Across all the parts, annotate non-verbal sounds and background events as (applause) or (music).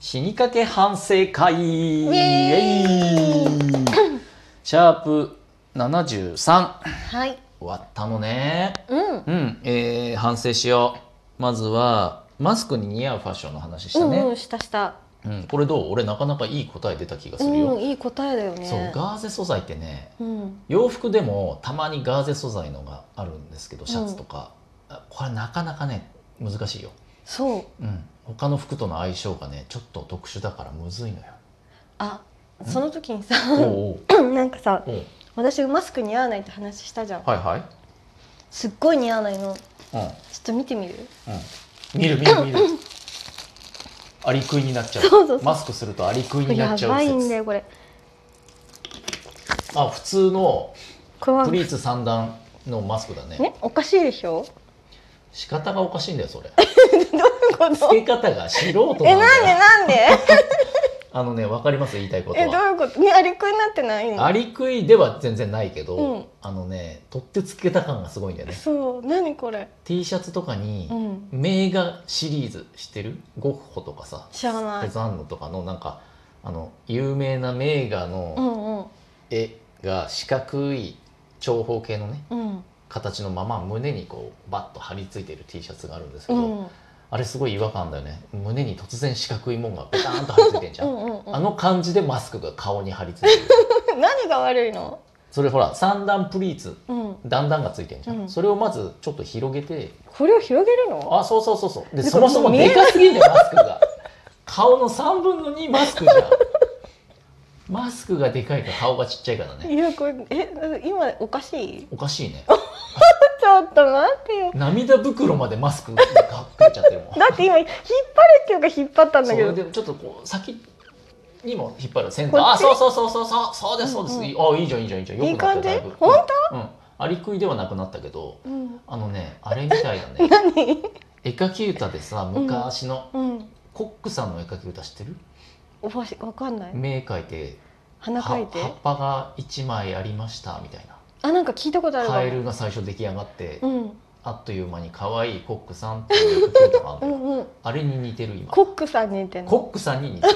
死にかけ反省会。イエーイ。シャープ73はい。終わったのね。うん。うん、えー反省しよう。まずはマスクに似合うファッションの話したね、うんうんしたした。うん。これどう？俺なかなかいい答え出た気がすうるよ、んいい答えだよね。そうガーゼ素材ってねうん。洋服でもたまにガーゼ素材のがあるんですけどシャツとか、あこれなかなかね難しいよ、そう。うん、他の服との相性がねちょっと特殊だからむずいのよ。あその時にさ (laughs) なんかさ私マスク似合わないって話したじゃん。はいはい。すっごい似合わないの。ちょうんっと見てみる？うん。見る見る見る。(laughs) アリクイになっちゃう。そうそうそう。マスクするとアリクイになやっちゃうばいん説だよこれ。あ普通のプリーツ三段のマスクだね。ねおかしいでしょ？仕方がおかしいんだよそれ (laughs) どういうこと？つけ方が素人なんだえよなんでなんで？(laughs) あのねわかります？言いたいことえどうはいうこと？ねアリクイになってないの。アリクイでは全然ないけど、うん。あのね取ってつけた感がすごいんだよね。そう。何これ？T シャツとかにうん。名画シリーズ知ってる？ゴッホとかさ。知らない。セザンヌとかのなんかあの有名な名画うの絵が四角い長方形のねうん形のまま胸にこうバッと貼り付いてる T シャツがあるんですけど、うん。あれすごい違和感だよね。胸に突然四角いもんがベターンと貼り付いてんじゃん、うんあの感じでマスクが顔に貼り付いてる。(laughs) 何が悪いの？それほら三段プリーツうん。段々がついてんじゃん、うん。それをまずちょっと広げて。これを広げるの？あそうそうそうそうでそもそもでかすぎんだよマスクが。顔の3分の2マスクじゃんマスクがでかいか顔がちっちゃいからね。いやこれえ今おかしい？おかしいね。(laughs) ちょっと待って。よ涙袋までマスクが隠れちゃってるもん。だって今引っ張るっていうか引っ張ったんだそけど。れでちょっとこう先にも引っ張る先端あそうそうそうそうそう。そうですそうです、うん。うんあいいじゃんいいじゃんいいじゃん。よくなっただいぶ。本うん、うん、アリクイではなくなったけどうん。あのねあれみたいだね。(laughs) 何？絵描き歌でさ昔のうん。コックさんの絵描き歌知ってる？おわしわかんない？目描いて鼻描いて？は葉っぱが1枚ありましたみたいな。あなんか聞いたことあるわ。カエルが最初出来上がって、うん。あっという間に可愛いコックさんっていう絵描き歌があるうんんうん。あれに似てる今。コックさんに似てんの？コックさんに似てる。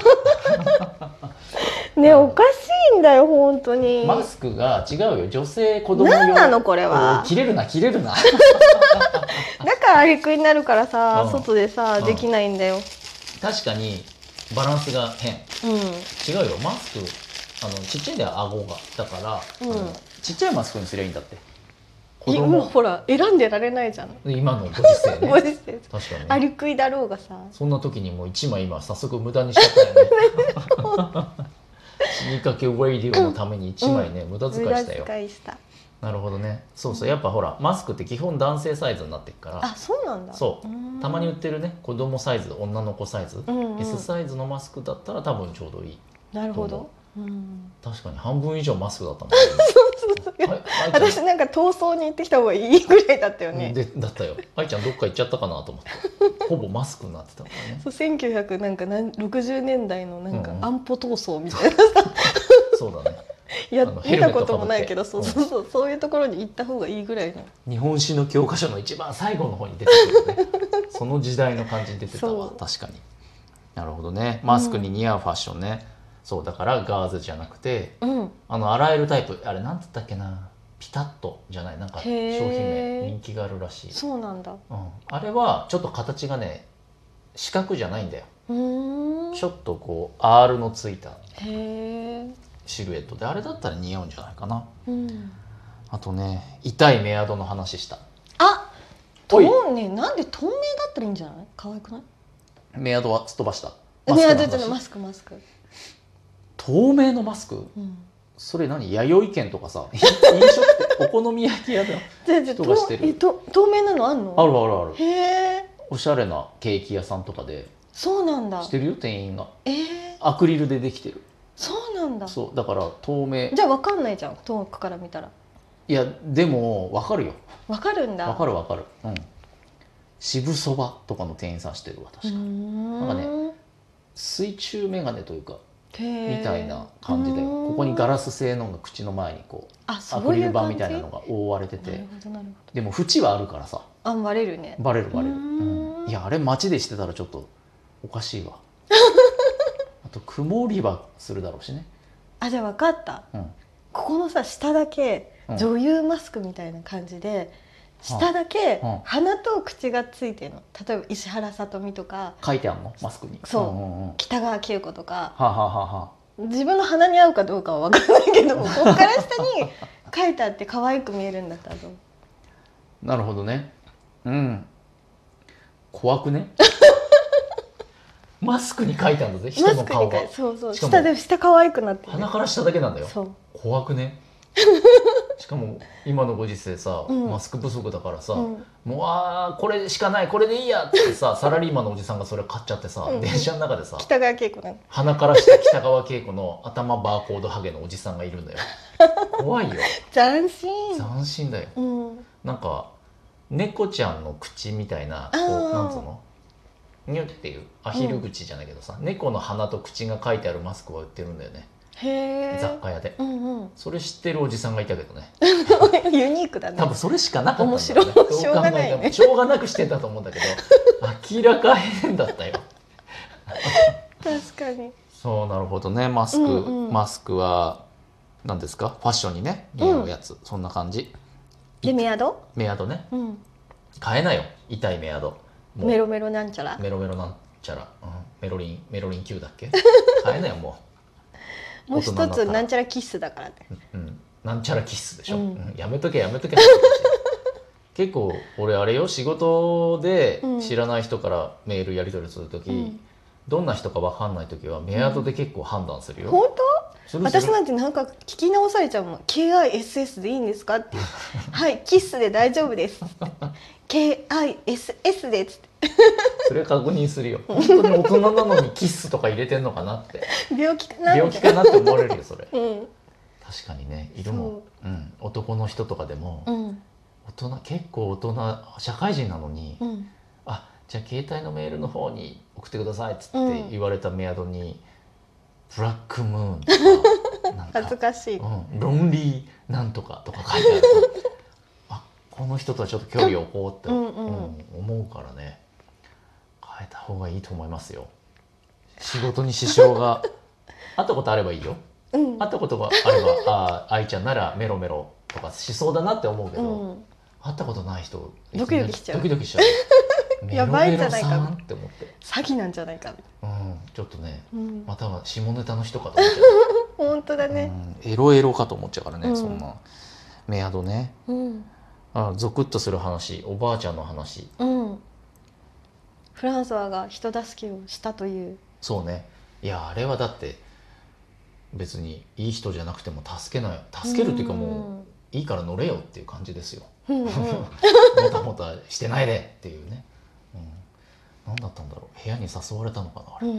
(laughs) ねおかしいんだよ本当に。マスクが違うよ。女性子供用。何なのこれは？切れるな切れるな。(laughs) だからアリクイになるからさうん。外でさうん。できないんだよ。確かにバランスが変。うん。違うよ。マスクあのちっちゃいんだよ顎が。だから、うん。ちっちゃいマスクにすりゃいいんだって。子供。ほら選んでられないじゃん。今のご時世ね。(laughs) ご時世。確かにね。アリクイだろうがさ。そんな時にもう1枚今早速無駄にしちゃったよね。(laughs) (laughs) 死にかけウェイディオのために1枚ね、無駄遣い無駄したよ。遣いしたなるほどね。そうそう。やっぱほらマスクって基本男性サイズになってるから。あそうなんだ。そう。たまに売ってるね。子供サイズ女の子サイズ、うんうん。S サイズのマスクだったら多分ちょうどいいなるほど。どうん。確かに半分以上マスクだったもんね。(laughs) はい愛ちゃん。私なんか逃走に行ってきた方がいいぐらいだったよね。でだったよ。愛ちゃんどっか行っちゃったかなと思って。(laughs) ほぼマスクになってたからね。そう1960なんか何60年代のなんかうんうん。安保闘争みたいな (laughs) そうだねいや見たこともないけどそうそうそうそういうところに行った方がいいぐらいの。日本史の教科書の一番最後の方に出てくるね。(laughs) その時代の感じに出てたわ。確かに。なるほどね。マスクに似合うファッションね、そうだからガーゼじゃなくてうん。あの洗えるタイプあれなんて言ったっけな。ピタッとじゃない。なんか商品名。人気があるらしい、そうなんだ。うん、あれはちょっと形がね四角じゃないんだよ。ちょっとこう R のついた。へえシルエット。であれだったら似合うんじゃないかな。うん。あとね痛いメアドの話した。あおい透ねなんで透明だったらいいんじゃない？可愛くない？メアドはすっ飛ばした。ねあの話。ちょっとマスクマスク。透明のマスク？うん。それ何？弥生県とかさ (laughs) 飲食店お好み焼き屋だじゃあじゃあ人がしてる。透明なのあんの？あるあるある。へえ。おしゃれなケーキ屋さんとかで。そうなんだ。してるよ店員が。えー、アクリルでできてるそうなんだ。そうだから透明。じゃあわかんないじゃん遠くから見たら。いやでも分かるよ。わかるんだ。分かる分かる。うん。渋そばとかの店員さんしてる？わ確か、なんかね水中眼鏡というかみたいな感じでここにガラス製のが口の前にこうアクリル板みたいなのが覆われてて。でも縁はあるからさ。どあバレるね。バレるバレる、うん。いやあれ街でしてたらちょっとおかしいわ (laughs) 曇りはするだろうしね、あじゃあ分かった。うん、ここのさ下だけうん。女優マスクみたいな感じで、下だけうん。鼻と口がついてるの。例えば石原さとみとか。書いてあんの？マスクに。そう。んんうん、は北川景子とか。あ、はあはあはあ、自分の鼻に合うかどうかは分からないけど (laughs) ここから下に書いてあって可愛く見えるんだったらどう？なるほどね。うん。怖くね？マスクに書いてあるんだぜ人の顔が。そうそう。下で下可愛くなってる。鼻から下だけなんだよ。怖くね。(laughs) しかも今のご時世さ、うん。マスク不足だからさ、うん。もうあーこれしかないこれでいいやってさ (laughs) サラリーマンのおじさんがそれ買っちゃってさ、うん。電車の中でさ北川景子なの鼻から下北川景子の頭バーコードハゲのおじさんがいるんだよ。(laughs) 怖いよ。斬新。斬新だよ。うん。なんか猫ちゃんの口みたいなこうなんつうの？ニュっていう？アヒル口じゃないけどさ、猫の鼻と口が書いてあるマスクは売ってるんだよね。雑貨屋で。うんうん。それ知ってるおじさんがいたけどね。(laughs) ユニークだね。多分それしかなかったんだ面白い。どう考えても。しょうがないね。しょうがなくしてたと思うんだけど明らか変だったよ。確かに。そうなるほどね。マスク、うんうん。マスクは何ですか？ファッションにね似合うやつ、そんな感じ。でメアド？メアドね。うん。買えなよ。痛いメアドメロメロなんちゃら。メロメロなんちゃら、うん、メロリンメロリン Q だっけ？(laughs) 買えなよももう一つなんちゃらキッスだからね。う、うん、なんちゃらキッスでしょ、うん。うん。やめとけやめとけ。(laughs) 結構俺あれよ仕事でうん。知らない人からメールやり取りする時、うん。どんな人か分かんない時はメアドで結構判断するよ、本するする当？私なんてなんか聞き直されちゃうもん。KISS でいいんですかって。(laughs) はいキッスで大丈夫です。KISS でっつって。(laughs) それ確認するよ。本当に大人なのにキッスとか入れてんのかなって。病気かな病気かなって思われるよそれ。(laughs) うん。確かにねいるもん、うん、男の人とかでも、うん。大人結構大人社会人なのに、うん。あじゃあ携帯のメールの方に送ってくださいっつってうん。言われたメアドに「ブラックムーン」とか恥ずかかしい。うん「ロンリーなんとか」とか書いてあるとあこの人とはちょっと距離を置こうって、うんうん。うん思うからね。変えた方がいいと思いますよ。仕事に支障が (laughs) あったことあればいいよ。うん。あったことがあればああ愛ちゃんならメロメロとかしそうだなって思うけど、うん。会ったことない人ドキドキしちゃう。ドキドキしちゃうやばいんじゃないかって思って、詐欺なんじゃないかうん、ちょっとねうん。または下ネタの人かと思っちゃ (laughs) 本当だう、ね。うん、エロエロかと思っちゃうからね、うん。そんな。メアドね。うん。あゾクッとする話おばあちゃんの話。うん。フランソワが人助けをしたという。そうね。いやあれはだって別にいい人じゃなくても助けない助けるっていうかもういいから乗れよっていう感じですよ。うんうん。(laughs) もたもたしてないでっていうね、うん、何だったんだろう？部屋に誘われたのかなあれ、うん。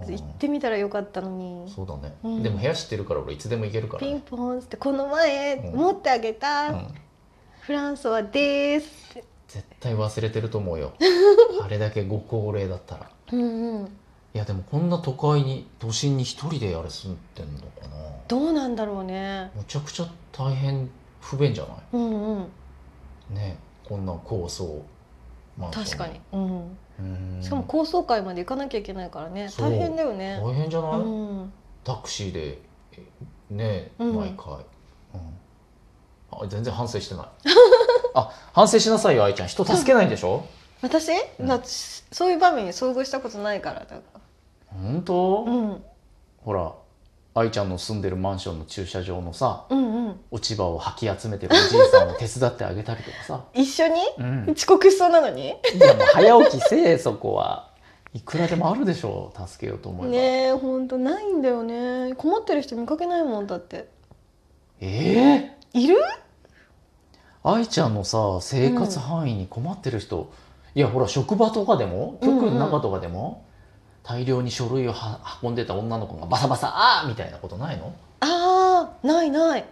うん。行ってみたらよかったのに。そうだね、うん。でも部屋知ってるから俺いつでも行けるから、ピンねポンってこの前うん。持ってあげた、うん、フランソワですって。絶対忘れてると思うよ。(laughs) あれだけご高齢だったら。うんうん。いやでもこんな都会に都心に一人であれ住んでんのかな。どうなんだろうね。むちゃくちゃ大変不便じゃなうんうん。いねこんな高層マンション。確かに、うん、うんしかも高層階まで行かなきゃいけないからね。大変だよね。大変じゃない、うん。タクシーでえねうん。毎回、うん。あ全然反省してない。(laughs) あ反省しなさいよ愛ちゃん。人助けないんでしょ？(laughs) 私、うん。そういう場面に遭遇したことないからだか本当、ら、うん、ほら愛ちゃんの住んでるマンションの駐車場のさうんうん。落ち葉を吐き集めてるおじいさんを手伝ってあげたりとかさ、一緒に？うん、遅刻しそうなのに？いやもう早起きせえそこはいくらでもあるでしょう。助けようと思えば、ねえほんとないんだよね。困ってる人見かけないもんだって。ええ？いる？愛ちゃんのさ生活範囲に困ってる人、いやほら職場とかでも？うんうん。局の中とかでも、大量に書類をは運んでた女の子がバサバサあーみたいなことないの？あーないない。い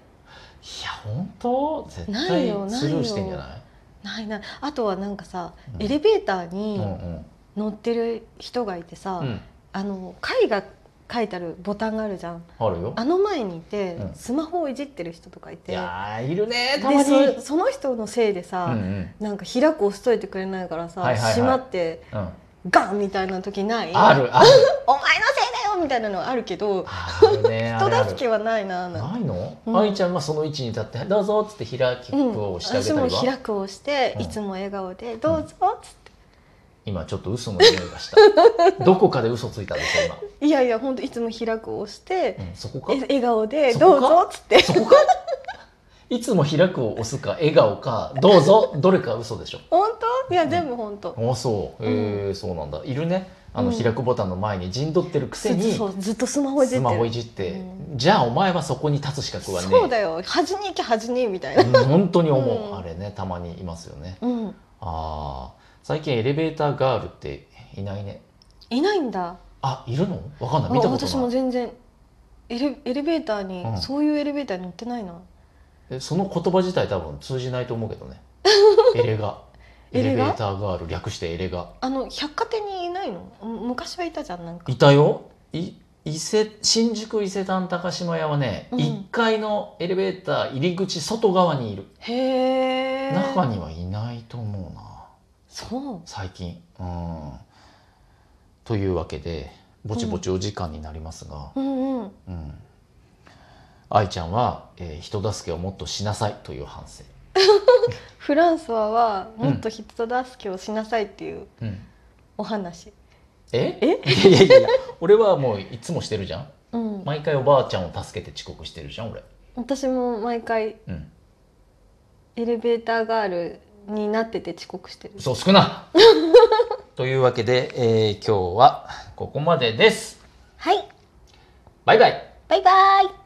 や本当？絶ない対よないよスルーしてんじゃない？ないない。あとはなんかさ、うん。エレベーターうにんうん。乗ってる人がいてさ、うん。あの絵が書いてあるボタンがあるじゃん。あるよ。あの前にいて、うん。スマホをいじってる人とかいいてやーいるねたまでにそその人のせいでさ、うんうん。なんか開く押しといてくれないからさ、はいはいはい。閉まってうんガンみたいな時ない？あるある。(laughs) お前のせいだよみたいなのはあるけどあるねあ人助けはないなないの、うん。愛ちゃんがその位置に立って「どうぞ」っつって開きうんをしてあげ私もたりは、開くをして、うん。いつも笑顔で「どうぞ」っつって、今ちょっと嘘の匂いがした。(laughs) どこかで嘘ついたでしょ今、いやいや本当いつも開くを押してう、ん、そこか？え笑顔で「そこか？どうぞ」っつって。そこか？(laughs) いつも開くを押すか笑顔かどうぞどれか嘘でしょ。本当？いや全部本当、あそう。へえ、そうなんだ。いるね。あのうん。開くボタンの前に陣取ってるくせにそうずっとスマホいじって。るスマホいじって、うじゃあお前はそこに立つ資格はねそうだよ。端に行け端にみたいな、うん本当に思う、うん。あれねたまにいますよね。うん、ああ最近エレベーターガールっていないね。いないんだ。あいるの？わかんない。見たこと私ない。も全然エレエレベーターに、うん。そういうエレベーターに乗ってないなえその言葉自体多分通じないと思うけどね。(laughs) エレガエエレベーターガール略してエレガ。あの百貨店にいないの？む昔はいたじゃんなんか。いたよ。い伊勢新宿伊勢丹高島屋はね、うん。1階のエレベーター入り口外側にいる。へえ。中にはいないと思うな。そう。最近。うん。というわけでぼちぼちお時間になりますが、うんうん。うん。愛ちゃんは、えー人助けをもっとしなさいという反省、(laughs) フランスははもっと人助けをしなさいっていううん、お話、え？え？いやいやいや俺はもういつもしてるじゃん。うん、毎回おばあちゃんを助けて遅刻してるじゃん俺、私も毎回うん、エレベーターガールになってて遅刻してる。嘘少な。(laughs) というわけで、えー今日はここまでです。はい。バイバイ。バイバイ